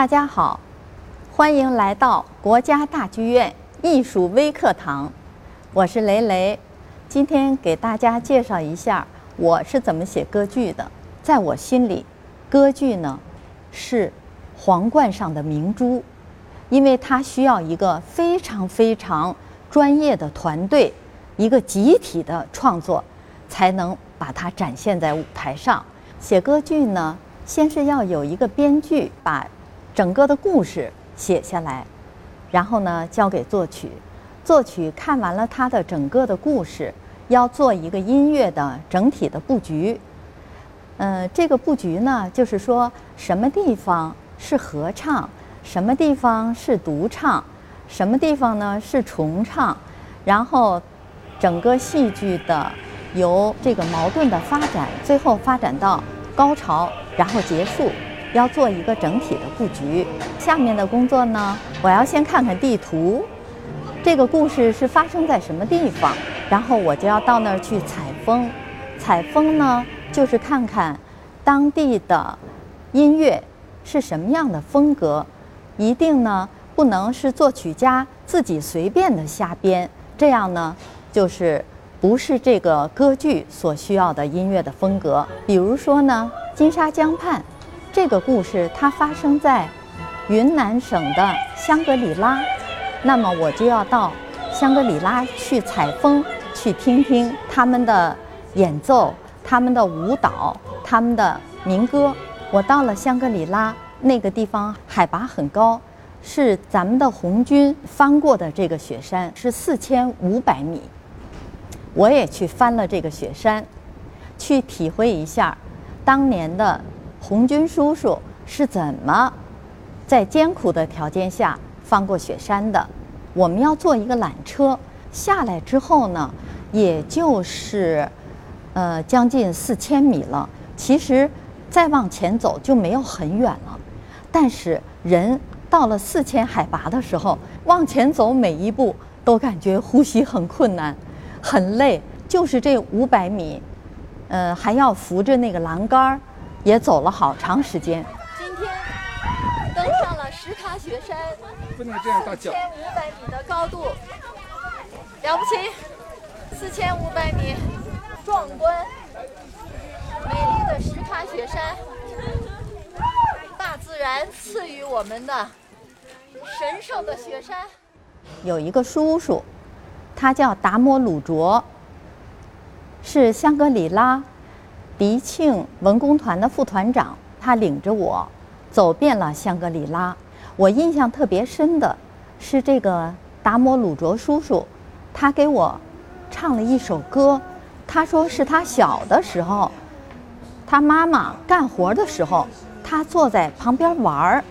大家好，欢迎来到国家大剧院艺术微课堂，我是雷雷。今天给大家介绍一下我是怎么写歌剧的。在我心里，歌剧呢是皇冠上的明珠，因为它需要一个非常非常专业的团队，一个集体的创作，才能把它展现在舞台上。写歌剧呢，先是要有一个编剧把整个的故事写下来，然后呢交给作曲，作曲看完了他的整个的故事，要做一个音乐的整体的布局。嗯，这个布局呢，就是说什么地方是合唱，什么地方是独唱，什么地方呢是重唱，然后整个戏剧的由这个矛盾的发展，最后发展到高潮，然后结束。要做一个整体的布局。下面的工作呢，我要先看看地图，这个故事是发生在什么地方，然后我就要到那儿去采风。采风呢，就是看看当地的音乐是什么样的风格，一定呢不能是作曲家自己随便的瞎编，这样呢就是不是这个歌剧所需要的音乐的风格。比如说呢，金沙江畔。这个故事它发生在云南省的香格里拉，那么我就要到香格里拉去采风，去听听他们的演奏、他们的舞蹈、他们的民歌。我到了香格里拉那个地方，海拔很高，是咱们的红军翻过的这个雪山，是四千五百米。我也去翻了这个雪山，去体会一下当年的。红军叔叔是怎么在艰苦的条件下翻过雪山的？我们要坐一个缆车下来之后呢，也就是呃将近四千米了。其实再往前走就没有很远了，但是人到了四千海拔的时候，往前走每一步都感觉呼吸很困难、很累。就是这五百米，呃，还要扶着那个栏杆儿。也走了好长时间。今天登上了石卡雪山，不能这样大叫。四千五百米的高度，了不起！四千五百米，壮观！美丽的石卡雪山，大自然赐予我们的神圣的雪山。有一个叔叔，他叫达摩鲁卓，是香格里拉。迪庆文工团的副团长，他领着我走遍了香格里拉。我印象特别深的是这个达摩鲁卓叔叔，他给我唱了一首歌。他说是他小的时候，他妈妈干活的时候，他坐在旁边玩儿，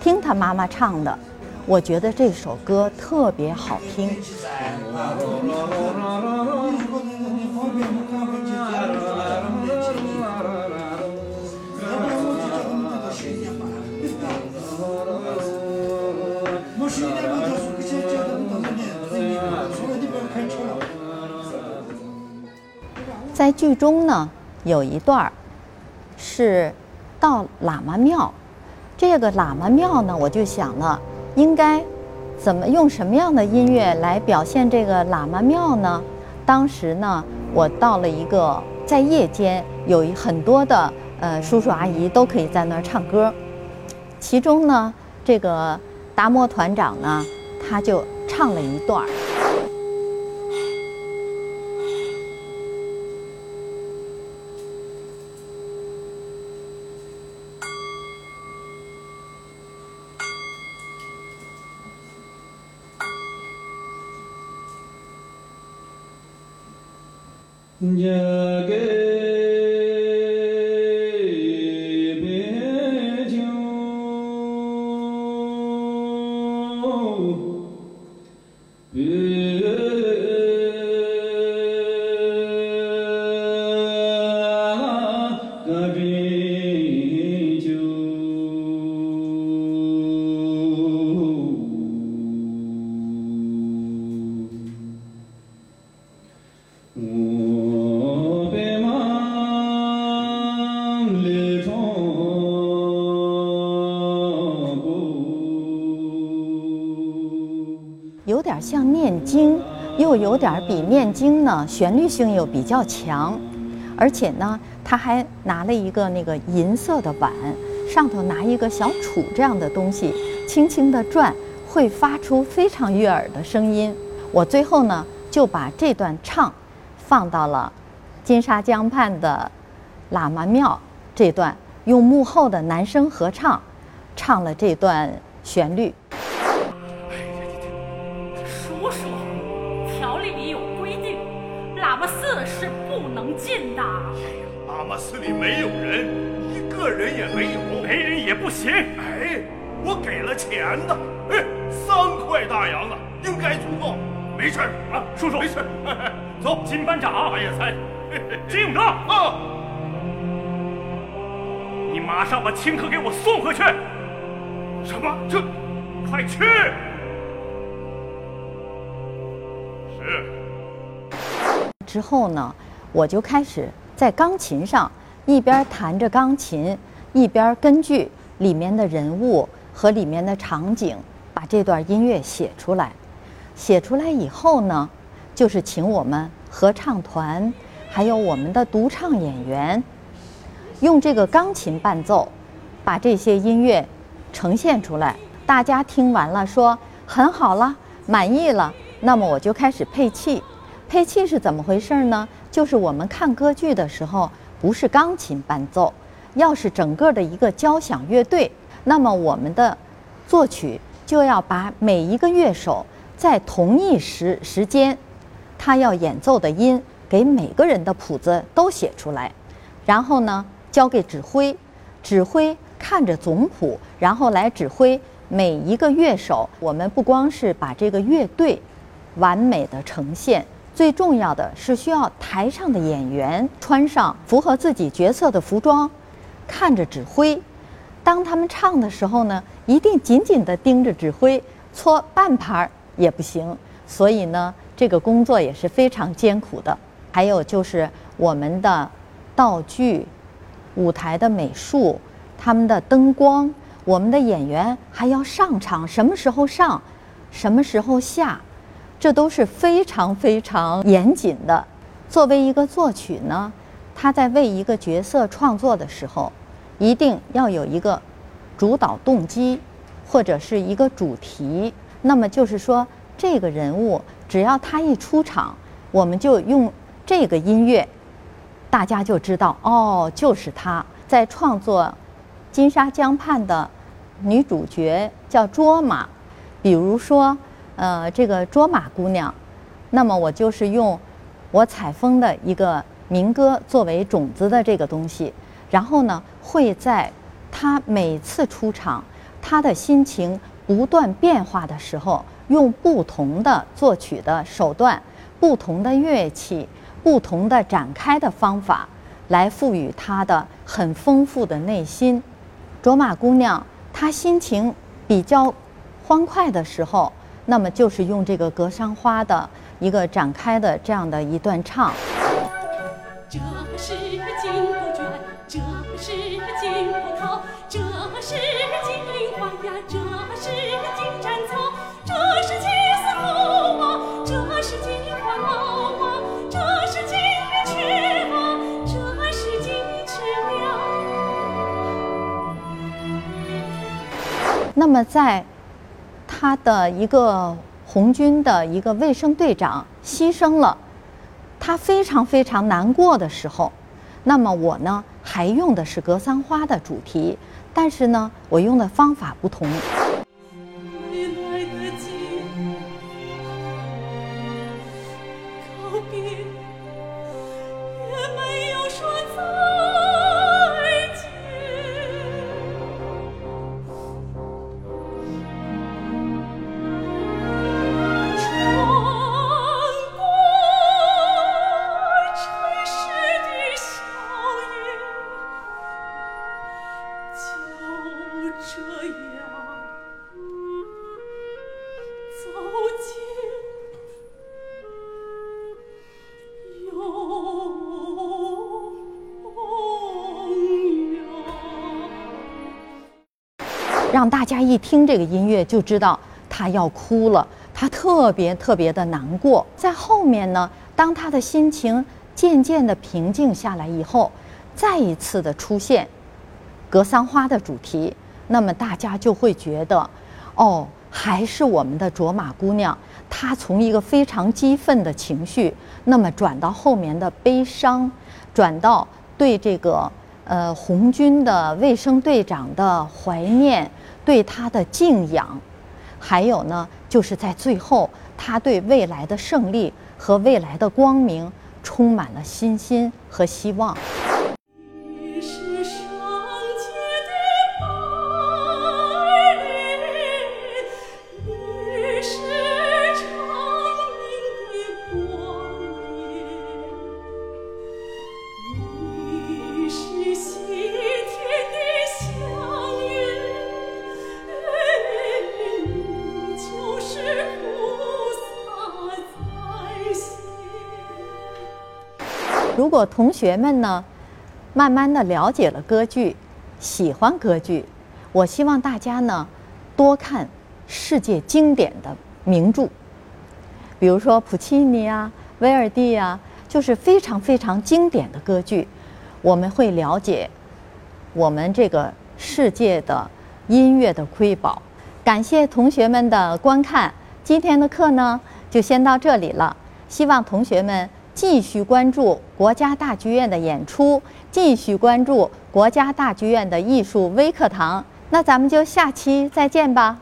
听他妈妈唱的。我觉得这首歌特别好听。在剧中呢，有一段儿是到喇嘛庙。这个喇嘛庙呢，我就想了，应该怎么用什么样的音乐来表现这个喇嘛庙呢？当时呢，我到了一个在夜间有很多的呃叔叔阿姨都可以在那儿唱歌，其中呢，这个达摩团长呢，他就唱了一段儿。जग 有点像念经，又有点比念经呢旋律性又比较强，而且呢，他还拿了一个那个银色的碗，上头拿一个小杵这样的东西，轻轻地转，会发出非常悦耳的声音。我最后呢，就把这段唱放到了金沙江畔的喇嘛庙这段，用幕后的男声合唱唱了这段旋律。钱呢，哎，三块大洋啊，应该足够。没事啊，叔叔，没事。走，金班长，马野餐，金永德，啊，你马上把青稞给我送回去。什么？这快去！是之后呢，我就开始在钢琴上一边弹着钢琴，一边根据里面的人物和里面的场景，把这段音乐写出来。写出来以后呢，就是请我们合唱团，还有我们的独唱演员，用这个钢琴伴奏，把这些音乐呈现出来。大家听完了说很好了，满意了，那么我就开始配器。配器是怎么回事呢？就是我们看歌剧的时候，不是钢琴伴奏，要是整个的一个交响乐队，那么我们的作曲就要把每一个乐手在同一时时间，他要演奏的音给每个人的谱子都写出来，然后呢交给指挥，指挥看着总谱，然后来指挥每一个乐手。我们不光是把这个乐队完美的呈现，最重要的是需要台上的演员穿上符合自己角色的服装，看着指挥。当他们唱的时候呢，一定紧紧地盯着指挥，搓半拍儿也不行。所以呢，这个工作也是非常艰苦的。还有就是我们的道具、舞台的美术、他们的灯光，我们的演员还要上场，什么时候上，什么时候下，这都是非常非常严谨的。作为一个作曲呢，他在为一个角色创作的时候，一定要有一个主导动机，或者是一个主题。那么就是说，这个人物只要他一出场，我们就用这个音乐，大家就知道哦，就是他在创作金沙江畔的女主角叫卓玛。比如说，呃，这个卓玛姑娘，那么我就是用我采风的一个民歌作为种子的这个东西，然后呢，会在他每次出场，他的心情不断变化的时候，用不同的作曲的手段、不同的乐器、不同的展开的方法，来赋予他的很丰富的内心。卓玛姑娘她心情比较欢快的时候，那么就是用这个格桑花的一个展开的这样的一段唱。那么在他的一个红军的一个卫生队长牺牲了，他非常非常难过的时候，那么我呢还用的是格桑花的主题，但是呢我用的方法不同。让大家一听这个音乐就知道他要哭了，他特别特别的难过。在后面呢，当他的心情渐渐的平静下来以后，再一次的出现格桑花的主题，那么大家就会觉得，哦，还是我们的卓玛姑娘，她从一个非常激愤的情绪，那么转到后面的悲伤，转到对这个。呃，红军的卫生队长的怀念，对他的敬仰，还有呢，就是在最后，他对未来的胜利和未来的光明充满了信心和希望。如果同学们呢，慢慢的了解了歌剧，喜欢歌剧，我希望大家呢，多看世界经典的名著，比如说普契尼啊、威尔第啊，就是非常非常经典的歌剧，我们会了解我们这个世界的音乐的瑰宝。感谢同学们的观看，今天的课呢就先到这里了，希望同学们。继续关注国家大剧院的演出，继续关注国家大剧院的艺术微课堂。那咱们就下期再见吧。